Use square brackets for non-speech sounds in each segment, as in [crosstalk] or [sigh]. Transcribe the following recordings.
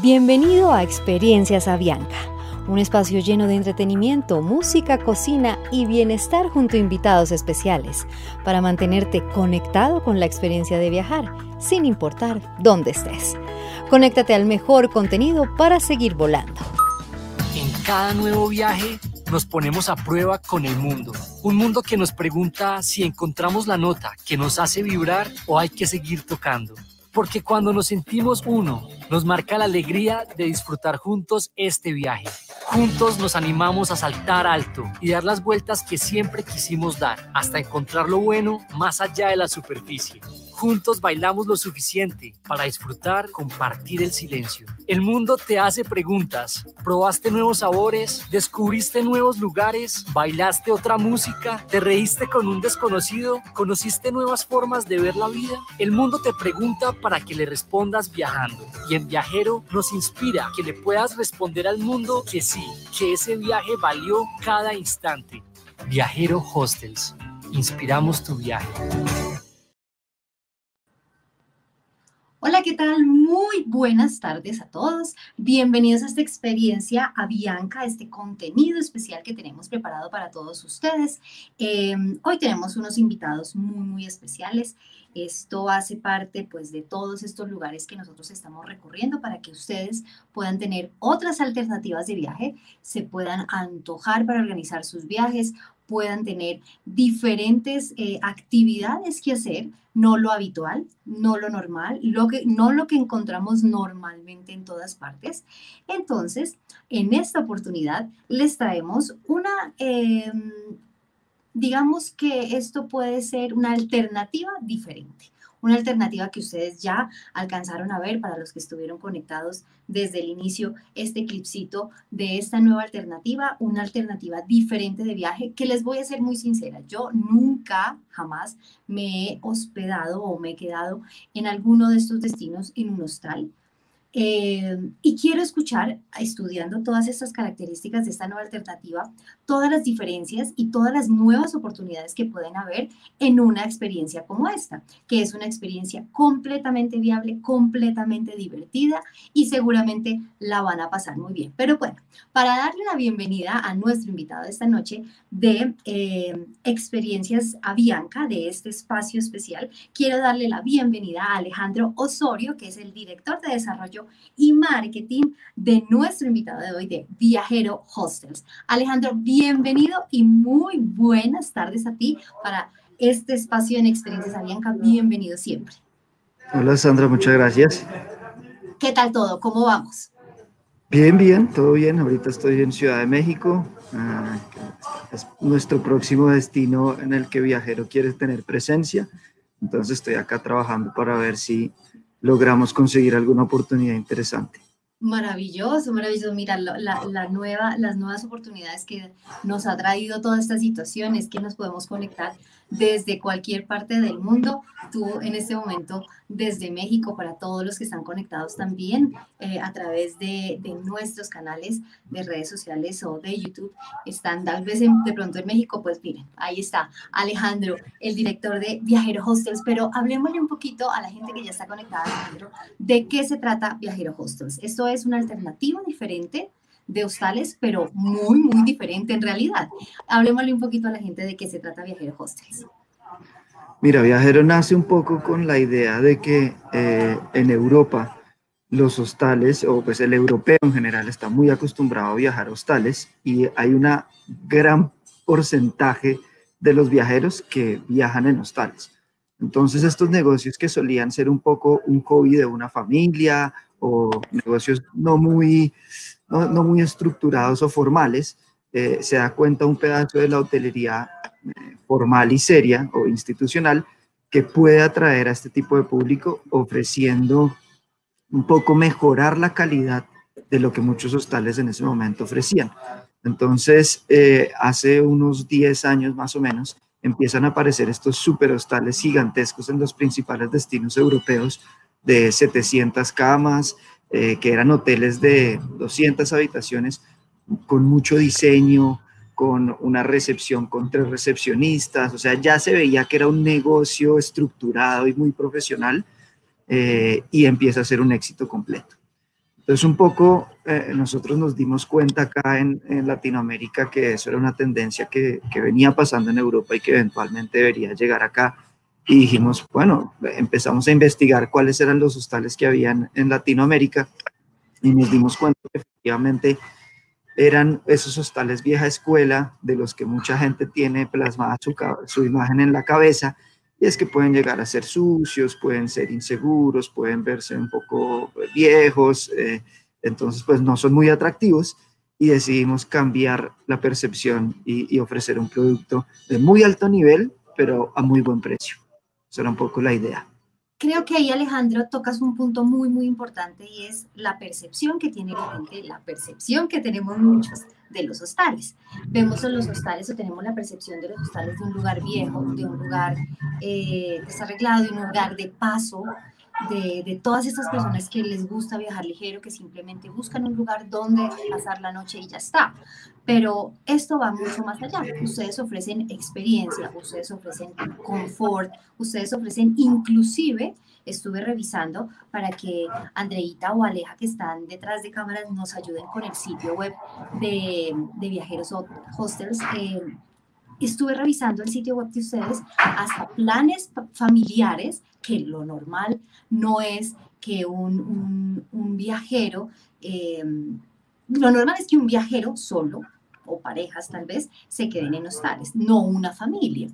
Bienvenido a Experiencias Avianca, un espacio lleno de entretenimiento, música, cocina y bienestar junto a invitados especiales para mantenerte conectado con la experiencia de viajar, sin importar dónde estés. Conéctate al mejor contenido para seguir volando. En cada nuevo viaje nos ponemos a prueba con el mundo. Un mundo que nos pregunta si encontramos la nota que nos hace vibrar o hay que seguir tocando. Porque cuando nos sentimos uno, nos marca la alegría de disfrutar juntos este viaje. Juntos nos animamos a saltar alto y dar las vueltas que siempre quisimos dar, hasta encontrar lo bueno más allá de la superficie. Juntos bailamos lo suficiente para disfrutar, compartir el silencio. El mundo te hace preguntas. ¿Probaste nuevos sabores? ¿Descubriste nuevos lugares? ¿Bailaste otra música? ¿Te reíste con un desconocido? ¿Conociste nuevas formas de ver la vida? El mundo te pregunta para que le respondas viajando. Y en Viajero nos inspira que le puedas responder al mundo que sí, que ese viaje valió cada instante. Viajero Hostels. Inspiramos tu viaje. Hola, ¿qué tal? Muy buenas tardes a todos. Bienvenidos a esta experiencia a Bianca, este contenido especial que tenemos preparado para todos ustedes. Em, hoy tenemos unos invitados muy, muy especiales. Esto hace parte pues de todos estos lugares que nosotros estamos recorriendo para que ustedes puedan tener otras alternativas de viaje, se puedan antojar para organizar sus viajes, puedan tener diferentes eh, actividades que hacer no lo habitual, no lo normal, lo que, no lo que encontramos normalmente en todas partes. Entonces, en esta oportunidad les traemos una, em, digamos que esto puede ser una alternativa diferente una alternativa que ustedes ya alcanzaron a ver para los que estuvieron conectados desde el inicio, este clipcito de esta nueva alternativa, una alternativa diferente de viaje que les voy a ser muy sincera, yo nunca, jamás me he hospedado o me he quedado en alguno de estos destinos en un hostal. Eh, y quiero escuchar, estudiando todas estas características de esta nueva alternativa, todas las diferencias y todas las nuevas oportunidades que pueden haber en una experiencia como esta, que es una experiencia completamente viable, completamente divertida y seguramente la van a pasar muy bien. Pero bueno, para darle la bienvenida a nuestro invitado de esta noche de eh, Experiencias a Bianca, de este espacio especial, quiero darle la bienvenida a Alejandro Osorio, que es el director de desarrollo y marketing de nuestro invitado de hoy de Viajero Hostels. Alejandro, bienvenido y muy buenas tardes a ti para este espacio en Experiencias Avianca. Bienvenido siempre. Hola Sandra, muchas gracias. ¿Qué tal todo? ¿Cómo vamos? Bien, bien, todo bien. Ahorita estoy en Ciudad de México. Ah, es nuestro próximo destino en el que viajero quiere tener presencia. Entonces estoy acá trabajando para ver si logramos conseguir alguna oportunidad interesante. Maravilloso, maravilloso. Mira, la, nueva, las nuevas oportunidades que nos ha traído toda esta situación es que nos podemos conectar desde cualquier parte del mundo. Tú en este momento desde México, para todos los que están conectados también eh, a través de, nuestros canales de redes sociales o de YouTube, están tal vez de pronto en México, pues miren, ahí está Alejandro, el director de Viajero Hostels, pero hablemosle un poquito a la gente que ya está conectada, Alejandro, de qué se trata Viajero Hostels. Esto es una alternativa diferente de hostales, pero muy, muy diferente en realidad. Hablemosle un poquito a la gente de qué se trata Viajero Hostels. Mira, Viajero nace un poco con la idea de que eh, en Europa los hostales, o pues el europeo en general, está muy acostumbrado a viajar a hostales y hay una gran porcentaje de los viajeros que viajan en hostales. Entonces estos negocios que solían ser un poco un hobby de una familia o negocios no muy, no, muy estructurados o formales, eh, se da cuenta un pedazo de la hotelería eh, formal y seria o institucional que puede atraer a este tipo de público ofreciendo un poco mejorar la calidad de lo que muchos hostales en ese momento ofrecían. Entonces, eh, hace unos 10 años más o menos, empiezan a aparecer estos super hostales gigantescos en los principales destinos europeos de 700 camas, eh, que eran hoteles de 200 habitaciones con mucho diseño, con una recepción con tres recepcionistas, o sea, ya se veía que era un negocio estructurado y muy profesional eh, y empieza a ser un éxito completo. Entonces, un poco eh, nosotros nos dimos cuenta acá en, Latinoamérica que eso era una tendencia que, que, venía pasando en Europa y que eventualmente debería llegar acá. Y dijimos, bueno, empezamos a investigar cuáles eran los hostales que habían en Latinoamérica y nos dimos cuenta que efectivamente eran esos hostales vieja escuela de los que mucha gente tiene plasmada su, imagen en la cabeza y es que pueden llegar a ser sucios, pueden ser inseguros, pueden verse un poco viejos, eh, entonces pues no son muy atractivos y decidimos cambiar la percepción y, y, ofrecer un producto de muy alto nivel, pero a muy buen precio. Esa era un poco la idea. Creo que ahí Alejandro tocas un punto muy, muy importante y es la percepción que tiene la gente, la percepción que tenemos muchos de los hostales. Vemos en los hostales o tenemos la percepción de los hostales de un lugar viejo, de un lugar eh, desarreglado, de un lugar de paso, de, todas estas personas que les gusta viajar ligero, que simplemente buscan un lugar donde pasar la noche y ya está. Pero esto va mucho más allá. Ustedes ofrecen experiencia, ustedes ofrecen confort, ustedes ofrecen inclusive estuve revisando para que Andreita o Aleja, que están detrás de cámaras, nos ayuden con el sitio web de, de Viajeros Hostels. Eh, estuve revisando el sitio web de ustedes, hasta planes familiares, que lo normal no es que un, viajero, eh, lo normal es que un viajero solo o parejas tal vez se queden en hostales, no una familia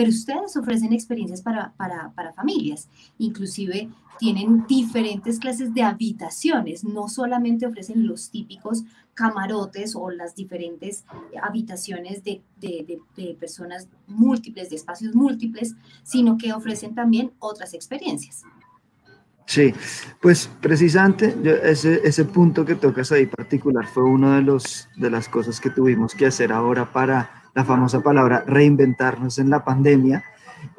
pero ustedes ofrecen experiencias para, para, para, familias, inclusive tienen diferentes clases de habitaciones, no solamente ofrecen los típicos camarotes o las diferentes habitaciones de, de, de, personas múltiples, de espacios múltiples, sino que ofrecen también otras experiencias. Sí, pues precisamente ese, ese punto que tocas ahí particular fue una de, los, de las cosas que tuvimos que hacer ahora para la famosa palabra reinventarnos en la pandemia.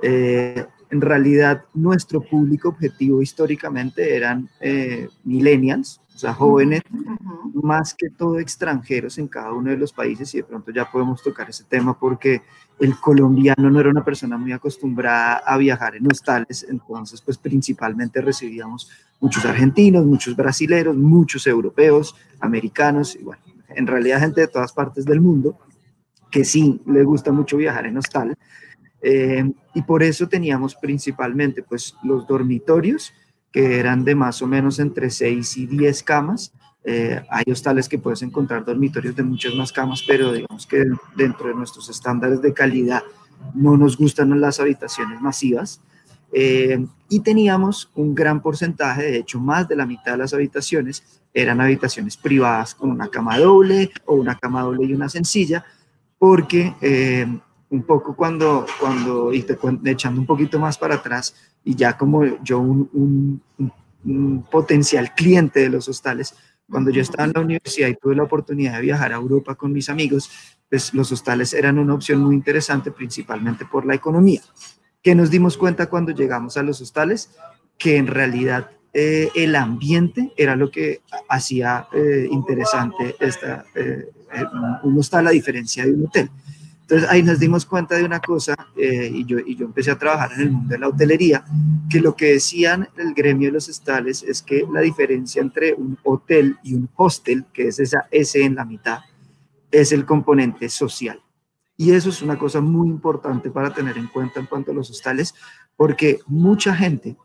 Eh, en realidad, nuestro público objetivo históricamente eran eh, millennials, o sea, jóvenes, más que todo extranjeros en cada uno de los países, y de pronto ya podemos tocar ese tema porque el colombiano no era una persona muy acostumbrada a viajar en hostales, entonces, pues principalmente recibíamos muchos argentinos, muchos brasileros, muchos europeos, americanos, y bueno, en realidad gente de todas partes del mundo que sí le gusta mucho viajar en hostal. Eh, y por eso teníamos principalmente pues los dormitorios, que eran de más o menos entre 6 y 10 camas. Eh, hay hostales que puedes encontrar dormitorios de muchas más camas, pero digamos que dentro de nuestros estándares de calidad no nos gustan las habitaciones masivas. Eh, y teníamos un gran porcentaje, de hecho más de la mitad de las habitaciones eran habitaciones privadas con una cama doble o una cama doble y una sencilla, porque eh, un poco cuando, cuando y te, echando un poquito más para atrás, y ya como yo un, potencial cliente de los hostales, cuando yo estaba en la universidad y tuve la oportunidad de viajar a Europa con mis amigos, pues los hostales eran una opción muy interesante, principalmente por la economía. Que nos dimos cuenta cuando llegamos a los hostales, que en realidad eh, el ambiente era lo que hacía eh, interesante esta, un hostal a diferencia de un hotel. Entonces ahí nos dimos cuenta de una cosa y, yo, y yo empecé a trabajar en el mundo de la hotelería, que lo que decían el gremio de los hostales es que la diferencia entre un hotel y un hostel, que es esa S en la mitad, es el componente social. Y eso es una cosa muy importante para tener en cuenta en cuanto a los hostales, porque mucha gente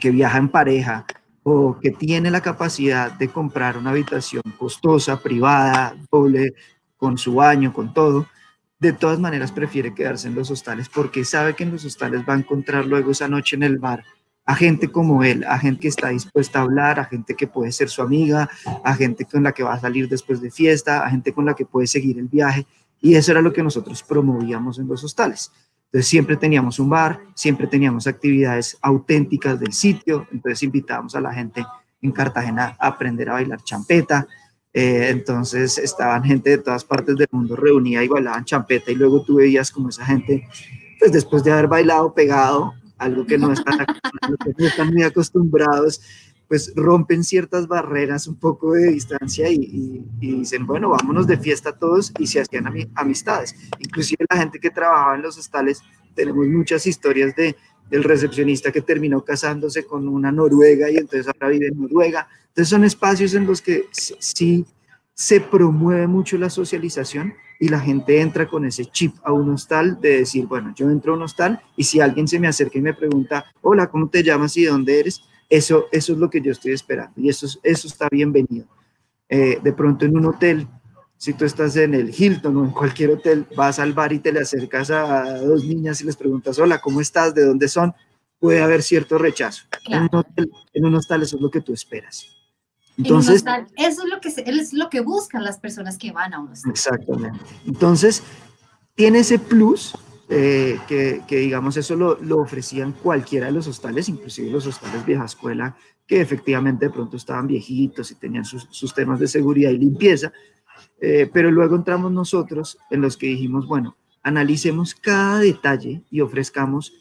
que viaja en pareja o que tiene la capacidad de comprar una habitación costosa, privada, doble, con su baño, con todo, de todas maneras prefiere quedarse en los hostales porque sabe que en los hostales va a encontrar luego esa noche en el bar a gente como él, a gente que está dispuesta a hablar, a gente que puede ser su amiga, a gente con la que va a salir después de fiesta, a gente con la que puede seguir el viaje. Y eso era lo que nosotros promovíamos en los hostales. Entonces siempre teníamos un bar, siempre teníamos actividades auténticas del sitio, entonces invitábamos a la gente en Cartagena a aprender a bailar champeta, eh, entonces estaban gente de todas partes del mundo reunida y bailaban champeta. Y luego tú veías como esa gente, pues después de haber bailado pegado, algo que no están, [laughs] no están muy acostumbrados, pues rompen ciertas barreras un poco de distancia y, dicen, bueno, vámonos de fiesta todos y se hacían amistades. Inclusive la gente que trabajaba en los hostales, tenemos muchas historias de el recepcionista que terminó casándose con una noruega y entonces ahora vive en Noruega. Entonces son espacios en los que sí se promueve mucho la socialización y la gente entra con ese chip a un hostal de decir, bueno, yo entro a un hostal y si alguien se me acerca y me pregunta, hola, ¿cómo te llamas y de dónde eres? Eso, eso es lo que yo estoy esperando y eso, eso está bienvenido. Eh, de pronto en un hotel, si tú estás en el Hilton o en cualquier hotel, vas al bar y te le acercas a dos niñas y les preguntas, hola, ¿cómo estás? ¿De dónde son? Puede haber cierto rechazo. En, un hotel, en un hostal eso es lo que tú esperas. Entonces, eso es lo que es lo que buscan las personas que van a un hostal. Exactamente. Entonces, tiene ese plus eh, que, digamos, eso lo, ofrecían cualquiera de los hostales, inclusive los hostales vieja escuela, que efectivamente de pronto estaban viejitos y tenían sus, sus temas de seguridad y limpieza, eh, pero luego entramos nosotros en los que dijimos, bueno, analicemos cada detalle y ofrezcamos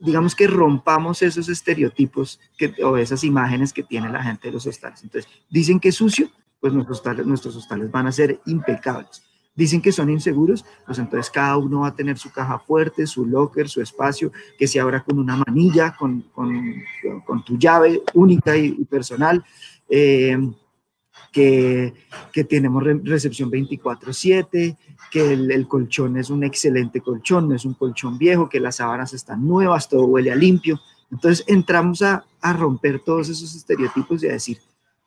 digamos que rompamos esos estereotipos que, o esas imágenes que tiene la gente de los hostales. Entonces, dicen que es sucio, pues nuestros hostales, nuestros hostales van a ser impecables. Dicen que son inseguros, pues entonces cada uno va a tener su caja fuerte, su locker, su espacio, que se abra con una manilla, con, con, con tu llave única y, personal. Eh, que, que tenemos recepción 24/7, que el, colchón es un excelente colchón, no es un colchón viejo, que las sábanas están nuevas, todo huele a limpio. Entonces entramos a, a romper todos esos estereotipos y a decir,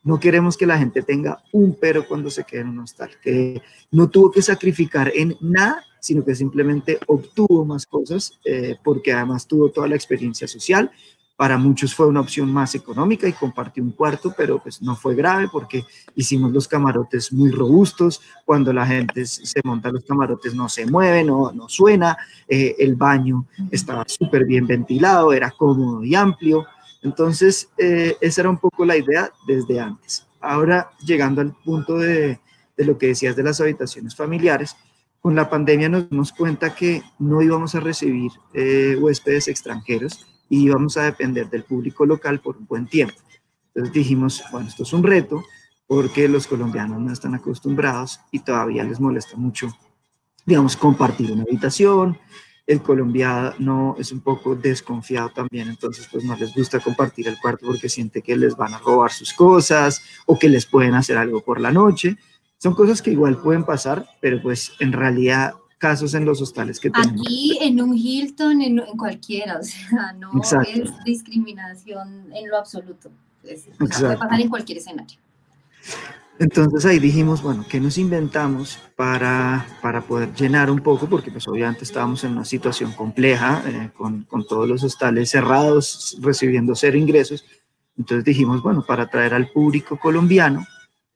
no queremos que la gente tenga un pero cuando se quede en un hostal, que no tuvo que sacrificar en nada, sino que simplemente obtuvo más cosas eh, porque además tuvo toda la experiencia social para muchos fue una opción más económica y compartió un cuarto, pero pues no fue grave porque hicimos los camarotes muy robustos. Cuando la gente se monta los camarotes no se mueve, no, no suena. Eh, el baño estaba súper bien ventilado, era cómodo y amplio. Entonces, eh, esa era un poco la idea desde antes. Ahora, llegando al punto de, lo que decías de las habitaciones familiares, con la pandemia nos dimos cuenta que no íbamos a recibir eh, huéspedes extranjeros y íbamos a depender del público local por un buen tiempo. Entonces dijimos, bueno, esto es un reto porque los colombianos no están acostumbrados y todavía les molesta mucho, digamos, compartir una habitación. El colombiano es un poco desconfiado también, entonces pues no les gusta compartir el cuarto porque siente que les van a robar sus cosas o que les pueden hacer algo por la noche. Son cosas que igual pueden pasar, pero pues en realidad casos en los hostales que tenemos. Aquí, en un Hilton, en, cualquiera, [laughs] o sea, no es discriminación en lo absoluto. puede pasar en cualquier escenario. Entonces ahí dijimos, bueno, ¿qué nos inventamos para, para poder llenar un poco? Porque pues obviamente estábamos en una situación compleja, eh, con, con todos los hostales cerrados, recibiendo cero ingresos. Entonces dijimos, bueno, para atraer al público colombiano,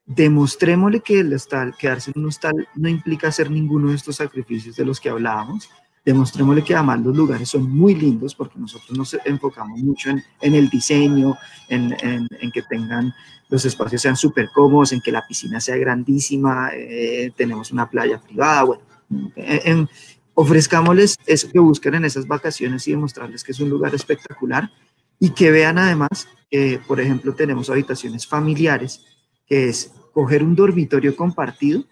demostrémosle que el hostal, quedarse en un hostal no implica hacer ninguno de estos sacrificios de los que hablábamos. Demostrémosle que además los lugares son muy lindos porque nosotros nos enfocamos mucho en, en el diseño, en, en, que tengan los espacios sean súper cómodos, en que la piscina sea grandísima, eh, tenemos una playa privada, bueno, ofrezcámosles eso que buscan en esas vacaciones y demostrarles que es un lugar espectacular y que vean además que, por ejemplo, tenemos habitaciones familiares que es coger un dormitorio compartido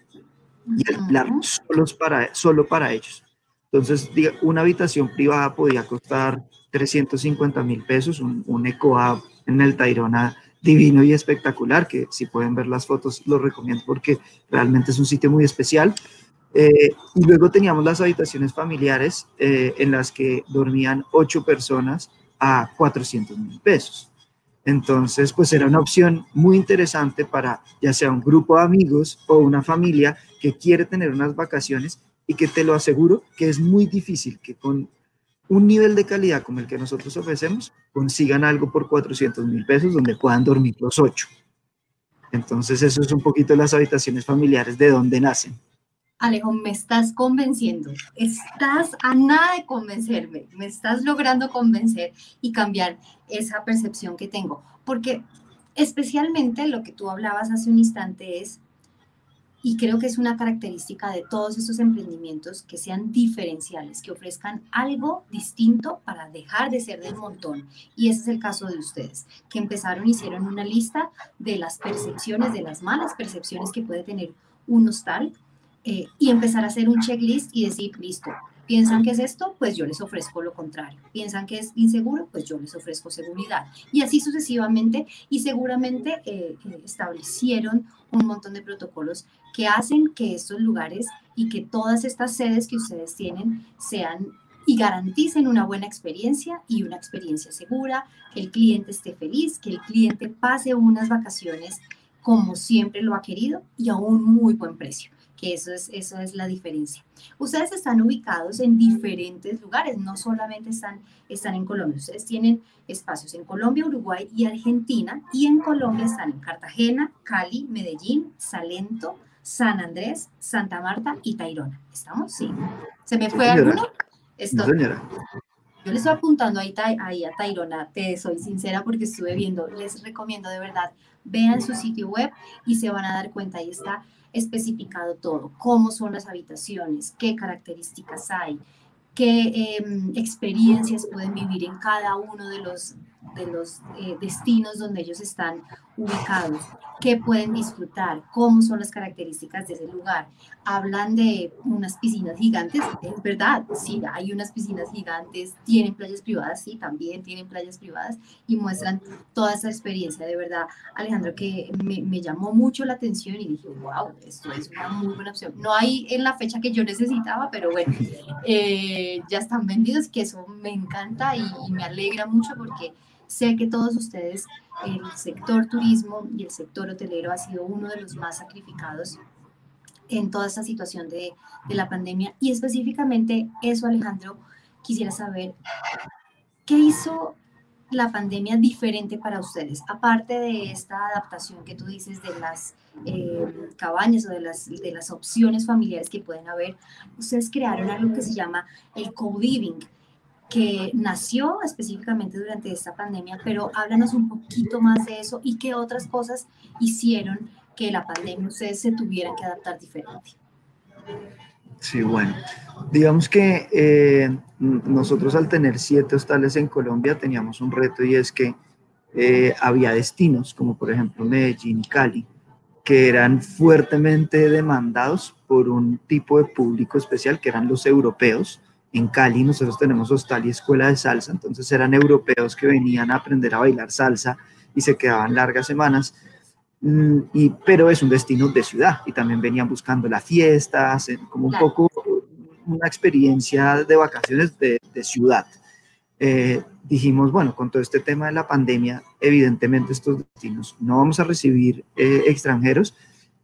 y alquilar solos para, solo para ellos. Entonces, una habitación privada podía costar 350 mil pesos, un, un EcoHub en el Tairona divino y espectacular, que si pueden ver las fotos lo recomiendo porque realmente es un sitio muy especial. Eh, y luego teníamos las habitaciones familiares eh, en las que dormían ocho personas a 400 mil pesos. Entonces, pues era una opción muy interesante para ya sea un grupo de amigos o una familia que quiere tener unas vacaciones y que te lo aseguro que es muy difícil que con un nivel de calidad como el que nosotros ofrecemos consigan algo por 400 mil pesos donde puedan dormir los ocho. Entonces, eso es un poquito las habitaciones familiares de dónde nacen. Alejo, me estás convenciendo, estás a nada de convencerme, me estás logrando convencer y cambiar esa percepción que tengo, porque especialmente lo que tú hablabas hace un instante es, y creo que es una característica de todos estos emprendimientos, que sean diferenciales, que ofrezcan algo distinto para dejar de ser del montón. Y ese es el caso de ustedes, que empezaron, hicieron una lista de las percepciones, de las malas percepciones que puede tener un hostal eh, y empezar a hacer un checklist y decir, listo, ¿Piensan que es esto? Pues yo les ofrezco lo contrario. ¿Piensan que es inseguro? Pues yo les ofrezco seguridad. Y así sucesivamente, y seguramente eh, eh, establecieron un montón de protocolos que hacen que estos lugares y que todas estas sedes que ustedes tienen sean y garanticen una buena experiencia y una experiencia segura, que el cliente esté feliz, que el cliente pase unas vacaciones como siempre lo ha querido y a un muy buen precio que eso es, eso es la diferencia. Ustedes están ubicados en diferentes lugares, no solamente están, están en Colombia, ustedes tienen espacios en Colombia, Uruguay y Argentina, y en Colombia están en Cartagena, Cali, Medellín, Salento, San Andrés, Santa Marta y Tairona. ¿Estamos? Sí. ¿Se me fue alguno? Esto, yo les estoy apuntando ahí, a Tairona, te soy sincera porque estuve viendo, les recomiendo de verdad, vean su sitio web y se van a dar cuenta, ahí está especificado todo, cómo son las habitaciones, qué características hay, qué em, experiencias pueden vivir en cada uno de los, de los eh, destinos donde ellos están ubicados, qué pueden disfrutar, cómo son las características de ese lugar. Hablan de unas piscinas gigantes, es verdad, sí, hay unas piscinas gigantes, tienen playas privadas, sí, también tienen playas privadas y muestran toda esa experiencia. De verdad, Alejandro, que me, me llamó mucho la atención y dije, wow, esto es una muy buena opción. No hay en la fecha que yo necesitaba, pero bueno, [laughs] eh, ya están vendidos, que eso me encanta y, y me alegra mucho porque Sé que todos ustedes, el sector turismo y el sector hotelero ha sido uno de los más sacrificados en toda esta situación de, de la pandemia. Y específicamente eso, Alejandro, quisiera saber, ¿qué hizo la pandemia diferente para ustedes? Aparte de esta adaptación que tú dices de las eh, cabañas o de las, de las opciones familiares que pueden haber, ustedes crearon algo que se llama el co-living, que nació específicamente durante esta pandemia, pero háblanos un poquito más de eso y qué otras cosas hicieron que la pandemia se tuvieran que adaptar diferente. Sí, bueno, digamos que eh, nosotros al tener siete hostales en Colombia teníamos un reto y es que eh, había destinos como por ejemplo Medellín y Cali que eran fuertemente demandados por un tipo de público especial que eran los europeos en Cali nosotros tenemos hostal y escuela de salsa, entonces eran europeos que venían a aprender a bailar salsa y se quedaban largas semanas, mm, y, pero es un destino de ciudad y también venían buscando las fiestas, como un poco una experiencia de vacaciones de, ciudad. Eh, dijimos, bueno, con todo este tema de la pandemia, evidentemente estos destinos no vamos a recibir eh, extranjeros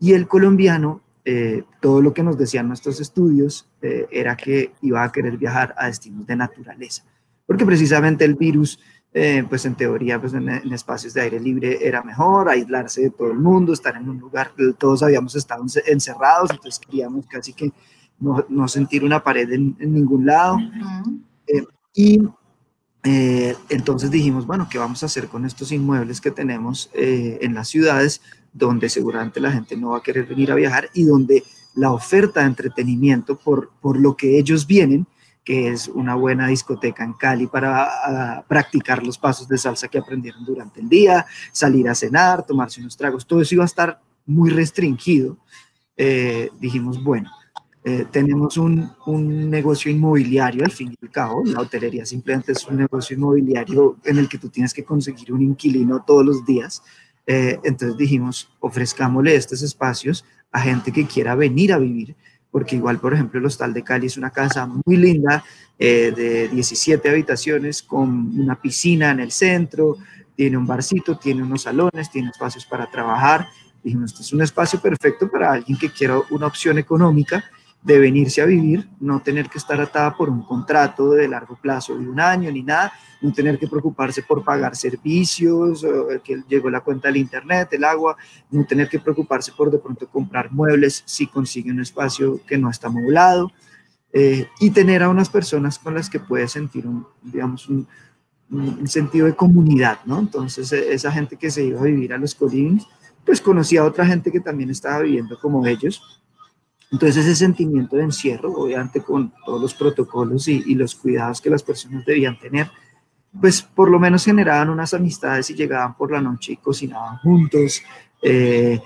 y el colombiano eh, todo lo que nos decían nuestros estudios eh, era que iba a querer viajar a destinos de naturaleza, porque precisamente el virus, eh, pues en teoría, pues en, espacios de aire libre era mejor, aislarse de todo el mundo, estar en un lugar, todos habíamos estado encerrados, entonces queríamos casi que no, no sentir una pared en, ningún lado. y entonces dijimos, bueno, ¿qué vamos a hacer con estos inmuebles que tenemos en las ciudades? donde seguramente la gente no va a querer venir a viajar y donde la oferta de entretenimiento por, por lo que ellos vienen, que es una buena discoteca en Cali para practicar los pasos de salsa que aprendieron durante el día, salir a cenar, tomarse unos tragos, todo eso iba a estar muy restringido. Eh, dijimos, bueno, eh, tenemos un, un, negocio inmobiliario al fin y al cabo, la hotelería simplemente es un negocio inmobiliario en el que tú tienes que conseguir un inquilino todos los días eh, entonces dijimos, ofrezcámosle estos espacios a gente que quiera venir a vivir, porque igual, por ejemplo, el Hostal de Cali es una casa muy linda, eh, de 17 habitaciones, con una piscina en el centro, tiene un barcito, tiene unos salones, tiene espacios para trabajar. Dijimos, este es un espacio perfecto para alguien que quiera una opción económica de venirse a vivir, no tener que estar atada por un contrato de largo plazo de un año ni nada, no tener que preocuparse por pagar servicios, que llegó la cuenta del internet, el agua, no tener que preocuparse por de pronto comprar muebles si consigue un espacio que no está moblado, eh, y tener a unas personas con las que puede sentir un, digamos, un, sentido de comunidad, ¿no? Entonces, e, esa gente que se iba a vivir a los colines, pues conocía a otra gente que también estaba viviendo como ellos, entonces ese sentimiento de encierro, obviamente con todos los protocolos y, los cuidados que las personas debían tener, pues por lo menos generaban unas amistades y llegaban por la noche y cocinaban juntos, eh,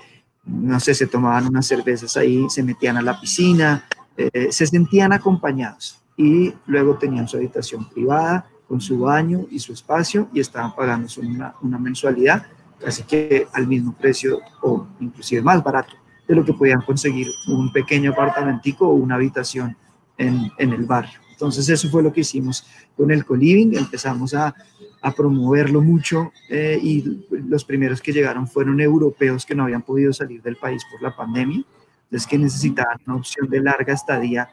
no sé, se tomaban unas cervezas ahí, se metían a la piscina, eh, se sentían acompañados. y luego tenían su habitación privada con su baño y su espacio y estaban pagando una, una mensualidad casi que al mismo precio o inclusive más barato de lo que podían conseguir un pequeño apartamentico o una habitación en, en el barrio. Entonces eso fue lo que hicimos con el co-living, empezamos a, a promoverlo mucho eh, y los primeros que llegaron fueron europeos que no habían podido salir del país por la pandemia, entonces que necesitaban una opción de larga estadía,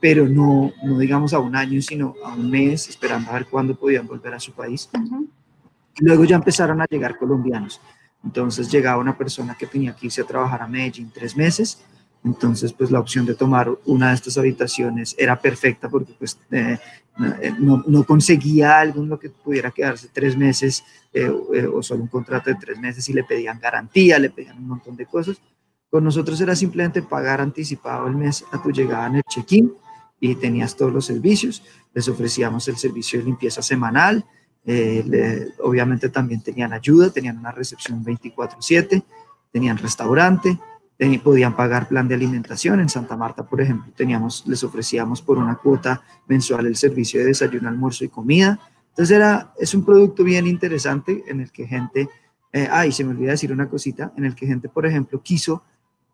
pero no, no digamos a un año, sino a un mes, esperando a ver cuándo podían volver a su país. Luego ya empezaron a llegar colombianos. Entonces llegaba una persona que tenía que irse a trabajar a Medellín tres meses. Entonces, pues la opción de tomar una de estas habitaciones era perfecta porque pues eh, eh, no, no, conseguía algo en lo que pudiera quedarse tres meses eh, o solo un contrato de tres meses y le pedían garantía, le pedían un montón de cosas. Con nosotros era simplemente pagar anticipado el mes a tu llegada en el check-in y tenías todos los servicios. Les ofrecíamos el servicio de limpieza semanal, eh, obviamente también tenían ayuda, tenían una recepción 24/7, tenían restaurante, podían pagar plan de alimentación. En Santa Marta, por ejemplo, teníamos, les ofrecíamos por una cuota mensual el servicio de desayuno, almuerzo y comida. Entonces era, es un producto bien interesante en el que gente, eh, ay, se me olvida decir una cosita, en el que gente, por ejemplo, quiso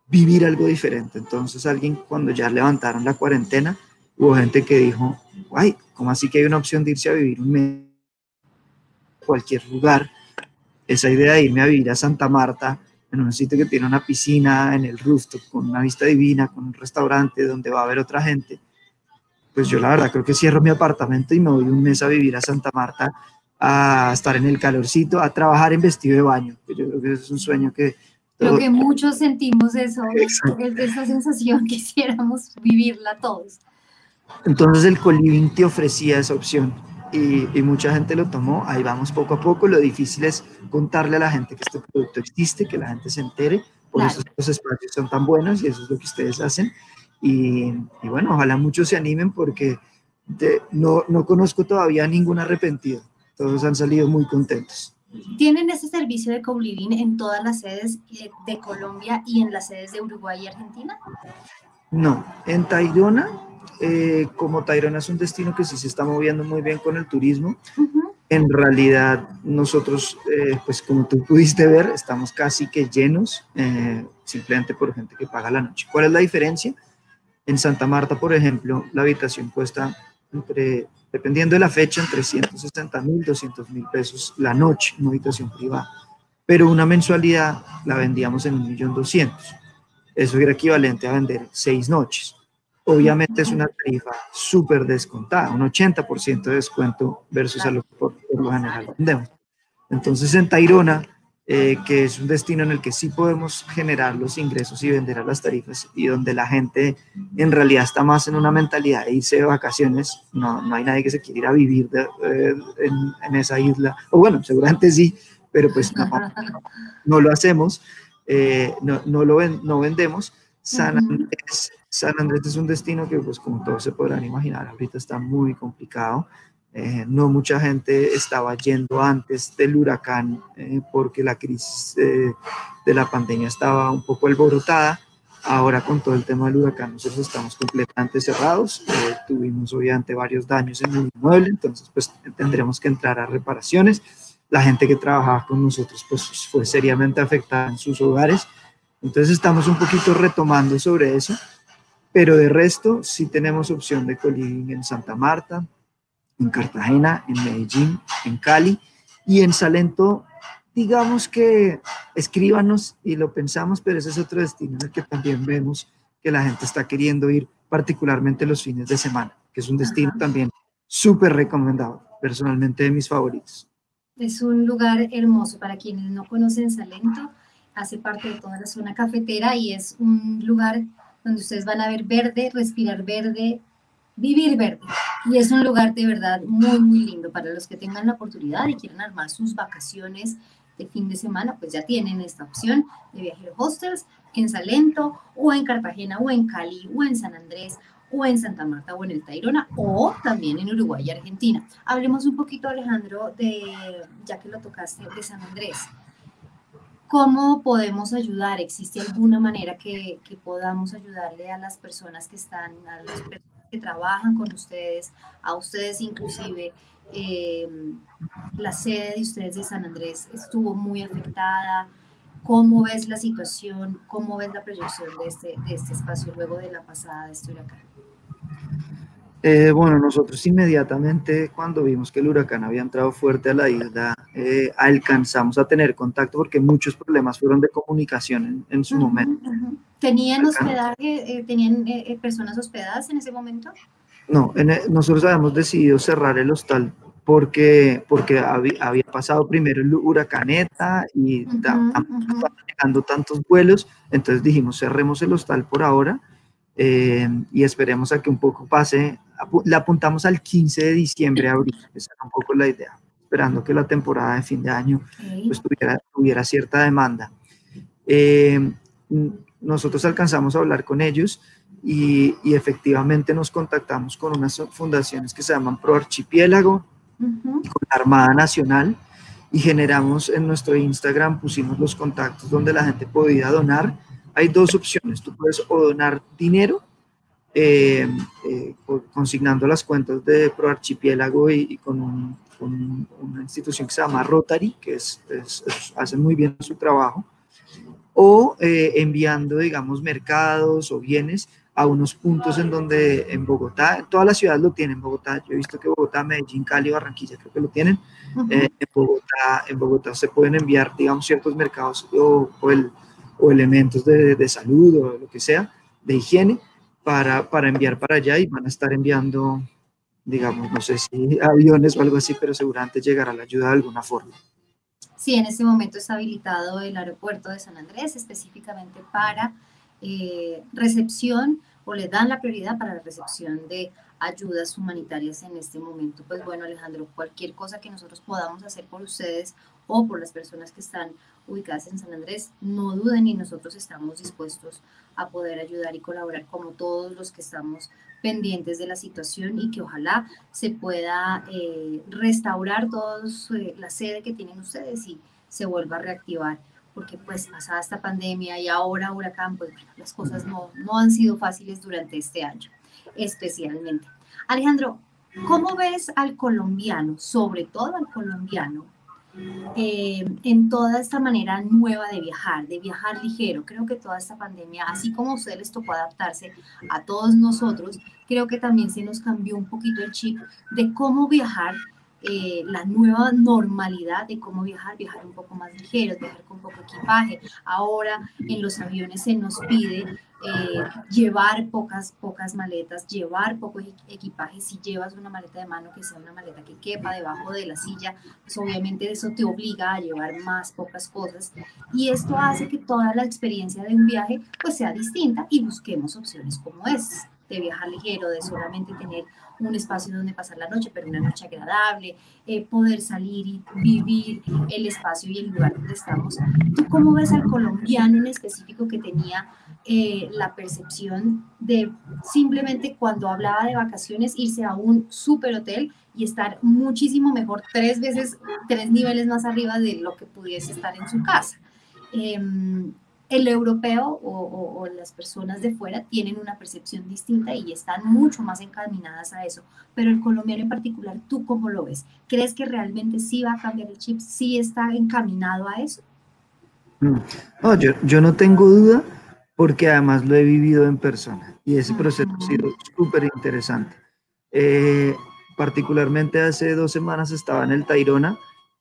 vivir algo diferente. Entonces alguien cuando ya levantaron la cuarentena, hubo gente que dijo, ay, ¿cómo así que hay una opción de irse a vivir un mes? Cualquier lugar. Esa idea de irme a vivir a Santa Marta, en un sitio que tiene una piscina en el rooftop, con una vista divina, con un restaurante donde va a haber otra gente, pues yo la verdad creo que cierro mi apartamento y me voy un mes a vivir a Santa Marta, a estar en el calorcito, a trabajar en vestido de baño. Yo creo que es un sueño que... Creo que muchos sentimos eso, esa sensación, [laughs] quisiéramos vivirla todos. Entonces el coliving te ofrecía esa opción y, mucha gente lo tomó. Ahí vamos poco a poco. Lo difícil es contarle a la gente que este producto existe, que la gente se entere. Por eso los espacios son tan buenos y eso es lo que ustedes hacen. Y, bueno, ojalá muchos se animen porque no, no conozco todavía ningún arrepentido. Todos han salido muy contentos. ¿Tienen ese servicio de co-living en todas las sedes eh, de Colombia y en las sedes de Uruguay y Argentina? No, en Tayrona eh, como Tayrona es un destino que sí se está moviendo muy bien con el turismo, en realidad nosotros, eh, pues como tú pudiste ver, estamos casi que llenos, eh, simplemente por gente que paga la noche. ¿Cuál es la diferencia? En Santa Marta, por ejemplo, la habitación cuesta entre, dependiendo de la fecha, entre 160 mil, 200 mil pesos la noche, una habitación privada. Pero una mensualidad la vendíamos en un millón doscientos. Eso era equivalente a vender seis noches. Obviamente es una tarifa súper descontada, un 80% de descuento versus a lo que por, lo general vendemos. Entonces en Tairona, eh, que es un destino en el que sí podemos generar los ingresos y vender a las tarifas y donde la gente en realidad está más en una mentalidad de irse de vacaciones, no, no hay nadie que se quiera ir a vivir eh, en, esa isla, o bueno, seguramente sí, pero pues no, [laughs] lo hacemos, eh, no, no, lo no vendemos. San Andrés San Andrés es un destino que, pues como todos se podrán imaginar, ahorita está muy complicado. Eh, no mucha gente estaba yendo antes del huracán eh, porque la crisis eh, de la pandemia estaba un poco alborotada. Ahora con todo el tema del huracán nosotros estamos completamente cerrados. tuvimos obviamente varios daños en el inmueble, entonces pues tendremos que entrar a reparaciones. La gente que trabajaba con nosotros pues fue seriamente afectada en sus hogares. Entonces estamos un poquito retomando sobre eso pero de resto sí tenemos opción de coliving en Santa Marta, en Cartagena, en Medellín, en Cali y en Salento. Digamos que escríbanos y lo pensamos, pero ese es otro destino en el que también vemos que la gente está queriendo ir, particularmente los fines de semana, que es un destino también súper recomendado, personalmente de mis favoritos. Es un lugar hermoso para quienes no conocen Salento, hace parte de toda la zona cafetera y es un lugar donde ustedes van a ver verde, respirar verde, vivir verde. Y es un lugar de verdad muy, muy lindo para los que tengan la oportunidad y quieran armar sus vacaciones de fin de semana, pues ya tienen esta opción de viajero hostels en Salento o en Cartagena o en Cali o en San Andrés o en Santa Marta o en el Tayrona o también en Uruguay y Argentina. Hablemos un poquito, Alejandro, de, ya que lo tocaste, de San Andrés. ¿Cómo podemos ayudar? ¿Existe alguna manera que, podamos ayudarle a las personas que están, a las personas que trabajan con ustedes, a ustedes inclusive. Eh, la sede de ustedes de San Andrés estuvo muy afectada. ¿Cómo ves la situación? ¿Cómo ves la proyección de este, este espacio luego de la pasada de este huracán? Eh, bueno, nosotros inmediatamente cuando vimos que el huracán había entrado fuerte a la isla, eh, alcanzamos a tener contacto porque muchos problemas fueron de comunicación en, su momento. ¿Tenían hospedaje, eh, tenían personas hospedadas en ese momento? No, e, nosotros habíamos decidido cerrar el hostal porque, porque había, pasado primero el huracán ETA y estaban llegando tantos vuelos, entonces dijimos cerremos el hostal por ahora y esperemos a que un poco pase le apuntamos al 15 de diciembre, abril, esa era un poco la idea, esperando que la temporada de fin de año pues, tuviera, cierta demanda. Eh, nosotros alcanzamos a hablar con ellos y, efectivamente nos contactamos con unas fundaciones que se llaman Pro Archipiélago con la Armada Nacional y generamos en nuestro Instagram, pusimos los contactos donde la gente podía donar. Hay dos opciones, tú puedes o donar dinero eh, eh, consignando las cuentas de ProArchipiélago y, y con, una institución que se llama Rotary, que es, hace muy bien su trabajo, o eh, enviando, digamos, mercados o bienes a unos puntos en donde en Bogotá, todas las ciudades lo tienen, Bogotá, yo he visto que Bogotá, Medellín, Cali, Barranquilla creo que lo tienen, en, Bogotá, en Bogotá se pueden enviar, digamos, ciertos mercados o, o, elementos de, de, salud o lo que sea, de higiene, para, para enviar para allá y van a estar enviando, digamos, no sé si aviones o algo así, pero seguramente llegará la ayuda de alguna forma. Sí, en este momento está habilitado el aeropuerto de San Andrés específicamente para eh, recepción o le dan la prioridad para la recepción de ayudas humanitarias en este momento. Pues bueno, Alejandro, cualquier cosa que nosotros podamos hacer por ustedes o por las personas que están ubicadas en San Andrés, no duden y nosotros estamos dispuestos a poder ayudar y colaborar como todos los que estamos pendientes de la situación y que ojalá se pueda eh, restaurar todos eh, la sede que tienen ustedes y se vuelva a reactivar porque pues pasada esta pandemia y ahora huracán, pues las cosas no, no han sido fáciles durante este año, especialmente. Alejandro, ¿cómo ves al colombiano, sobre todo al colombiano, eh, en toda esta manera nueva de viajar, de viajar ligero. Creo que toda esta pandemia, así como a ustedes les tocó adaptarse a todos nosotros, creo que también se nos cambió un poquito el chip de cómo viajar eh, la nueva normalidad de cómo viajar, viajar un poco más ligeros, viajar con poco equipaje. Ahora en los aviones se nos pide eh, llevar pocas, pocas maletas, llevar poco equipaje. Si llevas una maleta de mano, que sea una maleta que quepa debajo de la silla, pues obviamente eso te obliga a llevar más pocas cosas. Y esto hace que toda la experiencia de un viaje pues sea distinta y busquemos opciones como es de viajar ligero, de solamente tener un espacio donde pasar la noche, pero una noche agradable, eh, poder salir y vivir el espacio y el lugar donde estamos. ¿Tú cómo ves al colombiano en específico que tenía eh, la percepción de simplemente cuando hablaba de vacaciones irse a un super hotel y estar muchísimo mejor, tres veces, tres niveles más arriba de lo que pudiese estar en su casa? Em, el europeo o, las personas de fuera tienen una percepción distinta y están mucho más encaminadas a eso. Pero el colombiano en particular, ¿tú cómo lo ves? ¿Crees que realmente sí va a cambiar el chip? ¿Sí está encaminado a eso? Mm. No, yo, yo no tengo duda porque además lo he vivido en persona y ese proceso ha sido súper interesante. Eh, particularmente hace dos semanas estaba en el Tairona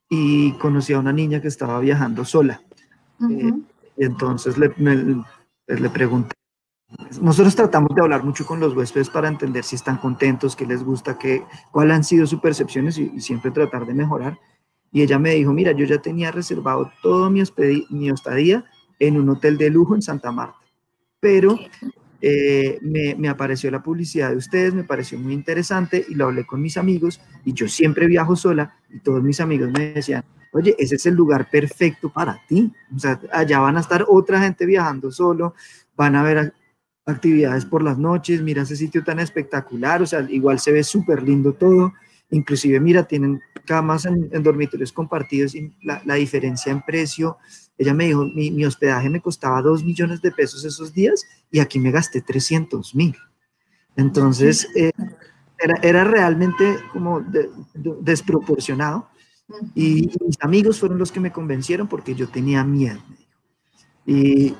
y conocí a una niña que estaba viajando sola. Y entonces le, pues, le pregunté, nosotros tratamos de hablar mucho con los huéspedes para entender si están contentos, qué les gusta, qué, cuáles han sido sus percepciones y, siempre tratar de mejorar. Y ella me dijo, mira, yo ya tenía reservado todo mi, mi estadía en un hotel de lujo en Santa Marta, pero eh, me, me, apareció la publicidad de ustedes, me pareció muy interesante y lo hablé con mis amigos y yo siempre viajo sola y todos mis amigos me decían, oye, ese es el lugar perfecto para ti. O sea, allá van a estar otra gente viajando solo, van a ver actividades por las noches, mira ese sitio tan espectacular, o sea, igual se ve súper lindo todo. Inclusive, mira, tienen camas en, dormitorios compartidos y la, diferencia en precio. Ella me dijo, mi, mi, hospedaje me costaba dos millones de pesos esos días y aquí me gasté 300 mil. Entonces, eh, era, era, realmente como desproporcionado. Y mis amigos fueron los que me convencieron porque yo tenía miedo. Y,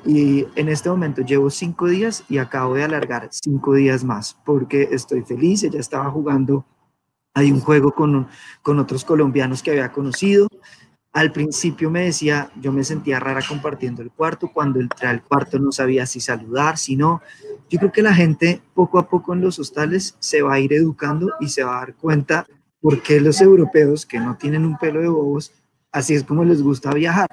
en este momento llevo cinco días y acabo de alargar cinco días más porque estoy feliz. Ella estaba jugando, hay un juego con, con otros colombianos que había conocido. Al principio me decía, yo me sentía rara compartiendo el cuarto. Cuando entré al cuarto no sabía si saludar, si no. Yo creo que la gente poco a poco en los hostales se va a ir educando y se va a dar cuenta por qué los europeos que no tienen un pelo de bobos, así es como les gusta viajar.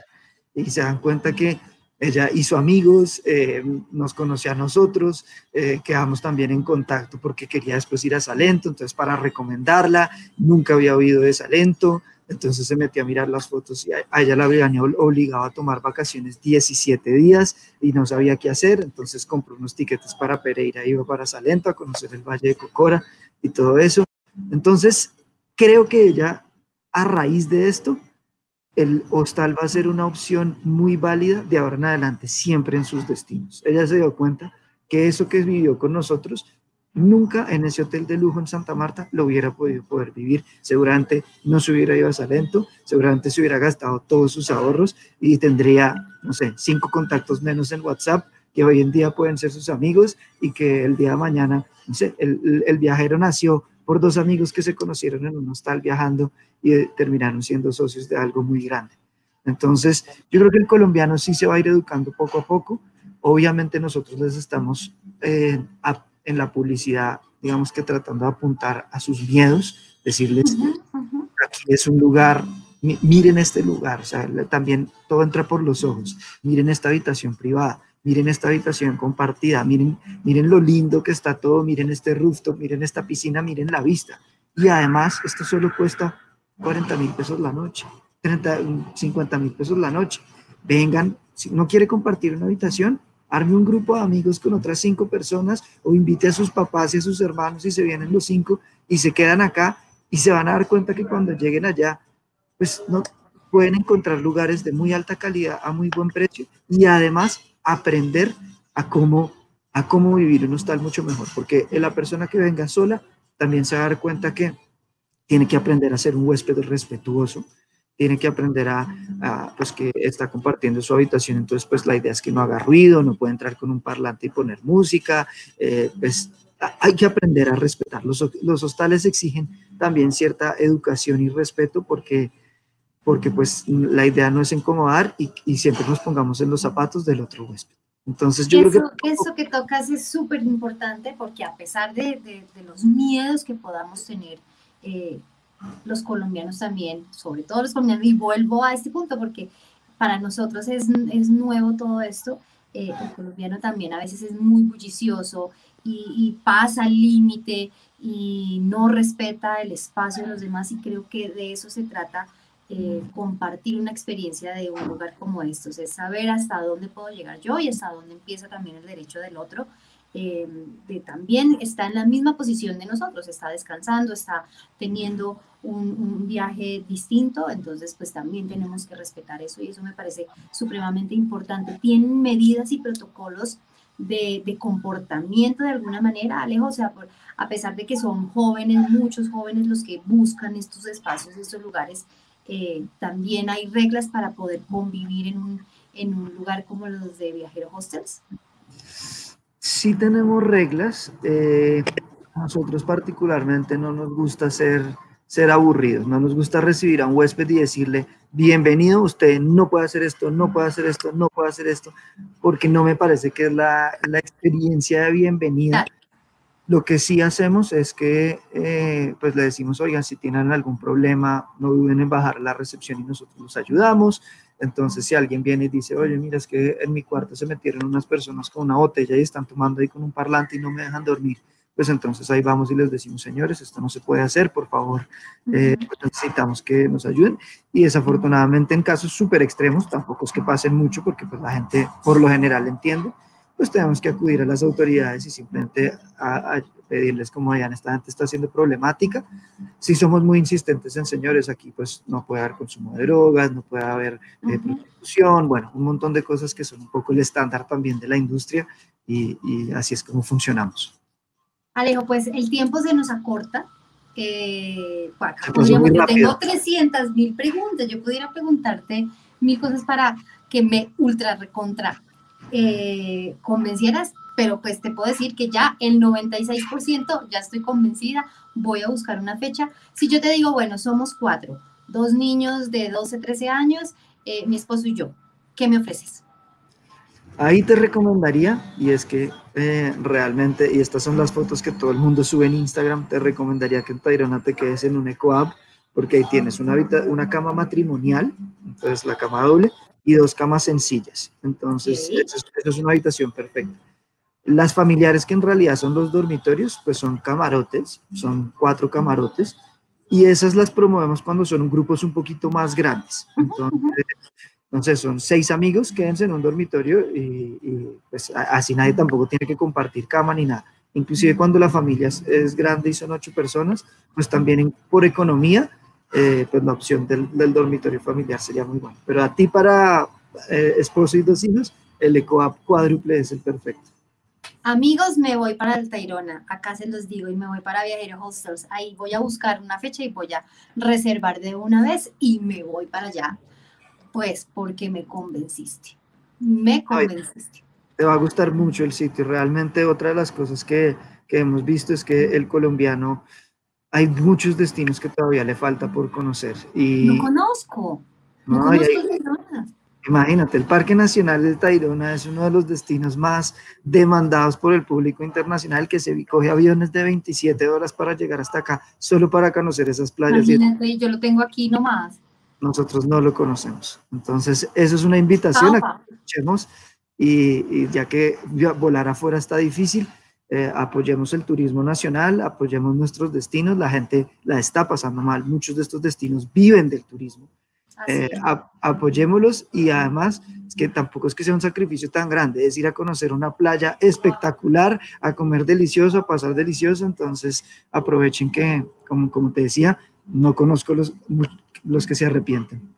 Y se dan cuenta que ella hizo amigos, eh, nos conoció a nosotros, eh, quedamos también en contacto porque quería después ir a Salento, entonces para recomendarla, nunca había oído de Salento, entonces se metió a mirar las fotos y a, ella la habían obligado a tomar vacaciones 17 días y no sabía qué hacer, entonces compró unos tiquetes para Pereira, iba para Salento a conocer el Valle de Cocora y todo eso. Entonces, creo que ella, a raíz de esto, el hostal va a ser una opción muy válida de ahora en adelante, siempre en sus destinos. Ella se dio cuenta que eso que vivió con nosotros, nunca en ese hotel de lujo en Santa Marta lo hubiera podido poder vivir. Seguramente no se hubiera ido a Salento, seguramente se hubiera gastado todos sus ahorros y tendría, no sé, cinco contactos menos en WhatsApp que hoy en día pueden ser sus amigos y que el día de mañana, no sé, el, el viajero nació por dos amigos que se conocieron en un hostal viajando y terminaron siendo socios de algo muy grande. Entonces, yo creo que el colombiano sí se va a ir educando poco a poco. Obviamente nosotros les estamos eh, en la publicidad, digamos que tratando de apuntar a sus miedos, decirles, aquí es un lugar, miren este lugar, o sea, también todo entra por los ojos, miren esta habitación privada, miren esta habitación compartida, miren, miren lo lindo que está todo, miren este rooftop, miren esta piscina, miren la vista. Y además, esto solo cuesta 40 mil pesos la noche, 30, 50 mil pesos la noche. Vengan, si no quiere compartir una habitación, arme un grupo de amigos con otras cinco personas o invite a sus papás y a sus hermanos y se vienen los cinco y se quedan acá y se van a dar cuenta que cuando lleguen allá, pues no pueden encontrar lugares de muy alta calidad a muy buen precio y además aprender a cómo, a cómo vivir un hostal mucho mejor, porque la persona que venga sola también se va a dar cuenta que tiene que aprender a ser un huésped respetuoso, tiene que aprender a, pues que está compartiendo su habitación, entonces pues la idea es que no haga ruido, no puede entrar con un parlante y poner música, eh, pues hay que aprender a respetar. Los, los hostales exigen también cierta educación y respeto porque porque pues la idea no es incomodar y, y siempre nos pongamos en los zapatos del otro huésped. Entonces yo eso, creo que... Eso que tocas es súper importante porque a pesar de, de, de, los miedos que podamos tener, eh, los colombianos también, sobre todo los colombianos, y vuelvo a este punto porque para nosotros es, es nuevo todo esto, eh, el colombiano también a veces es muy bullicioso y, y pasa el límite y no respeta el espacio de los demás y creo que de eso se trata eh, compartir una experiencia de un lugar como estos, es saber hasta dónde puedo llegar yo y hasta dónde empieza también el derecho del otro, eh, de también está en la misma posición de nosotros, está descansando, está teniendo un, un, viaje distinto, entonces pues también tenemos que respetar eso y eso me parece supremamente importante. Tienen medidas y protocolos de, de comportamiento de alguna manera, Alejo, o sea, por, a pesar de que son jóvenes, muchos jóvenes los que buscan estos espacios, estos lugares, eh, también hay reglas para poder convivir en un, en un lugar como los de Viajero Hostels? Sí tenemos reglas. Eh, nosotros particularmente no nos gusta ser, ser aburridos, no nos gusta recibir a un huésped y decirle, bienvenido, usted no puede hacer esto, no puede hacer esto, no puede hacer esto, porque no me parece que es la, la experiencia de bienvenida. Lo que sí hacemos es que eh, pues le decimos, oigan, si tienen algún problema, no duden en bajar la recepción y nosotros los ayudamos. Entonces, si alguien viene y dice, oye, mira, es que en mi cuarto se metieron unas personas con una botella y están tomando ahí con un parlante y no me dejan dormir, pues entonces ahí vamos y les decimos, señores, esto no se puede hacer, por favor, eh, pues necesitamos que nos ayuden. Y desafortunadamente en casos súper extremos, tampoco es que pasen mucho porque pues la gente por lo general entiende, pues tenemos que acudir a las autoridades y simplemente a, a pedirles como vean, esta gente está siendo problemática. Si somos muy insistentes en señores, aquí pues no puede haber consumo de drogas, no puede haber eh, prostitución, bueno, un montón de cosas que son un poco el estándar también de la industria y, y así es como funcionamos. Alejo, pues el tiempo se nos acorta. Eh, yo tengo 300 mil preguntas. Yo pudiera preguntarte mil cosas para que me ultra recontra eh, convencieras, pero pues te puedo decir que ya el 96% ya estoy convencida, voy a buscar una fecha. Si yo te digo, bueno, somos cuatro, dos niños de 12, 13 años, eh, mi esposo y yo, ¿qué me ofreces? Ahí te recomendaría, y es que eh, realmente, y estas son las fotos que todo el mundo sube en Instagram, te recomendaría que en Tayrona te quedes en un EcoApp, porque ahí tienes una, una cama matrimonial, entonces la cama doble, y dos camas sencillas. Entonces, eso, es, una habitación perfecta. Las familiares, que en realidad son los dormitorios, pues son camarotes, son cuatro camarotes, y esas las promovemos cuando son grupos un poquito más grandes. Entonces, son seis amigos, quédense en un dormitorio y, pues así nadie tampoco tiene que compartir cama ni nada. Inclusive cuando la familia es, grande y son ocho personas, pues también por economía eh, pues la opción del, dormitorio familiar sería muy buena. Pero a ti para eh, esposo y dos hijos, el EcoApp cuádruple es el perfecto. Amigos, me voy para el Tairona, acá se los digo, y me voy para Viajero Hostels. Ahí voy a buscar una fecha y voy a reservar de una vez y me voy para allá. Pues porque me convenciste. Me convenciste. te va a gustar mucho el sitio. Realmente otra de las cosas que, que hemos visto es que el colombiano hay muchos destinos que todavía le falta por conocer. Y, no conozco. No, conozco Imagínate, el Parque Nacional del Tayrona es uno de los destinos más demandados por el público internacional que se coge aviones de 27 horas para llegar hasta acá, solo para conocer esas playas. Imagínate, yo lo tengo aquí nomás. Nosotros no lo conocemos. Entonces, eso es una invitación a que escuchemos y, y ya que volar afuera está difícil, eh, apoyemos el turismo nacional, apoyemos nuestros destinos, la gente la está pasando mal, muchos de estos destinos viven del turismo. Eh, apoyémoslos y además es que tampoco es que sea un sacrificio tan grande, es ir a conocer una playa espectacular, a comer delicioso, a pasar delicioso, entonces aprovechen que, como, como te decía, no conozco los, los que se arrepienten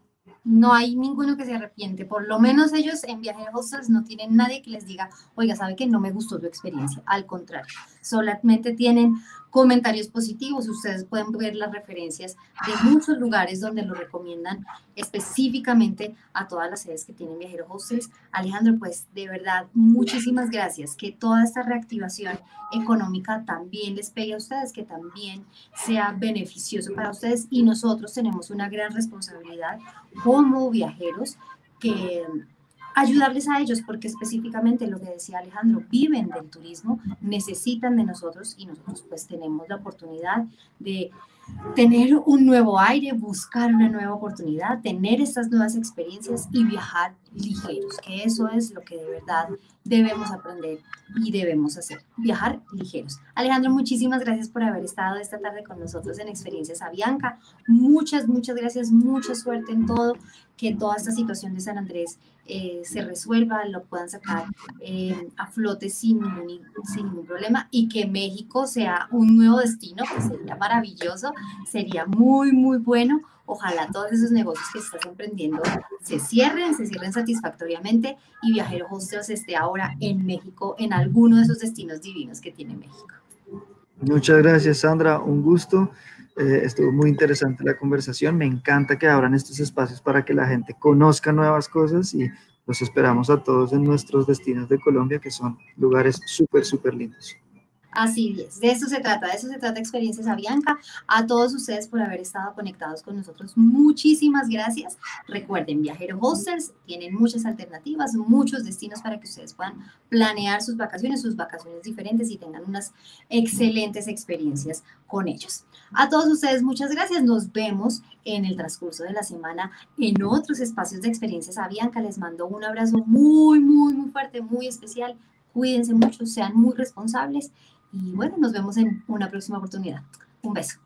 no hay ninguno que se arrepiente. Por lo menos ellos en Viajes Hostels no tienen nadie que les diga, oiga, sabe que no me gustó su experiencia. Al contrario, solamente tienen comentarios positivos. Ustedes pueden ver las referencias de muchos lugares donde lo recomiendan específicamente a todas las sedes que tienen Viajero Hostels. Alejandro, pues de verdad, muchísimas gracias. Que toda esta reactivación económica también les pegue a ustedes, que también sea beneficioso para ustedes. Y nosotros tenemos una gran responsabilidad como viajeros que ayudarles a ellos, porque específicamente lo que decía Alejandro, viven del turismo, necesitan de nosotros y nosotros pues tenemos la oportunidad de tener un nuevo aire, buscar una nueva oportunidad, tener estas nuevas experiencias y viajar ligeros, que eso es lo que de verdad debemos aprender y debemos hacer, viajar ligeros. Alejandro, muchísimas gracias por haber estado esta tarde con nosotros en Experiencias Avianca. Muchas, muchas gracias, mucha suerte en todo, que toda esta situación de San Andrés eh, se resuelva, lo puedan sacar eh, a flote sin ningún, sin ningún problema y que México sea un nuevo destino, que sería maravilloso, sería muy, muy bueno. Ojalá todos esos negocios que estás emprendiendo se cierren, se cierren satisfactoriamente y Viajero Hostels esté ahora en México, en alguno de esos destinos divinos que tiene México. Muchas gracias, Sandra. Un gusto. Eh, estuvo muy interesante la conversación. Me encanta que abran estos espacios para que la gente conozca nuevas cosas y los esperamos a todos en nuestros destinos de Colombia, que son lugares súper, súper lindos. Así es, de eso se trata, de eso se trata Experiencias Avianca. A todos ustedes por haber estado conectados con nosotros, muchísimas gracias. Recuerden, Viajero Hostels tienen muchas alternativas, muchos destinos para que ustedes puedan planear sus vacaciones, sus vacaciones diferentes y tengan unas excelentes experiencias con ellos. A todos ustedes, muchas gracias. Nos vemos en el transcurso de la semana en otros espacios de Experiencias Avianca. Les mando un abrazo muy, muy, muy fuerte, muy especial. Cuídense mucho, sean muy responsables y bueno, nos vemos en una próxima oportunidad. Un beso.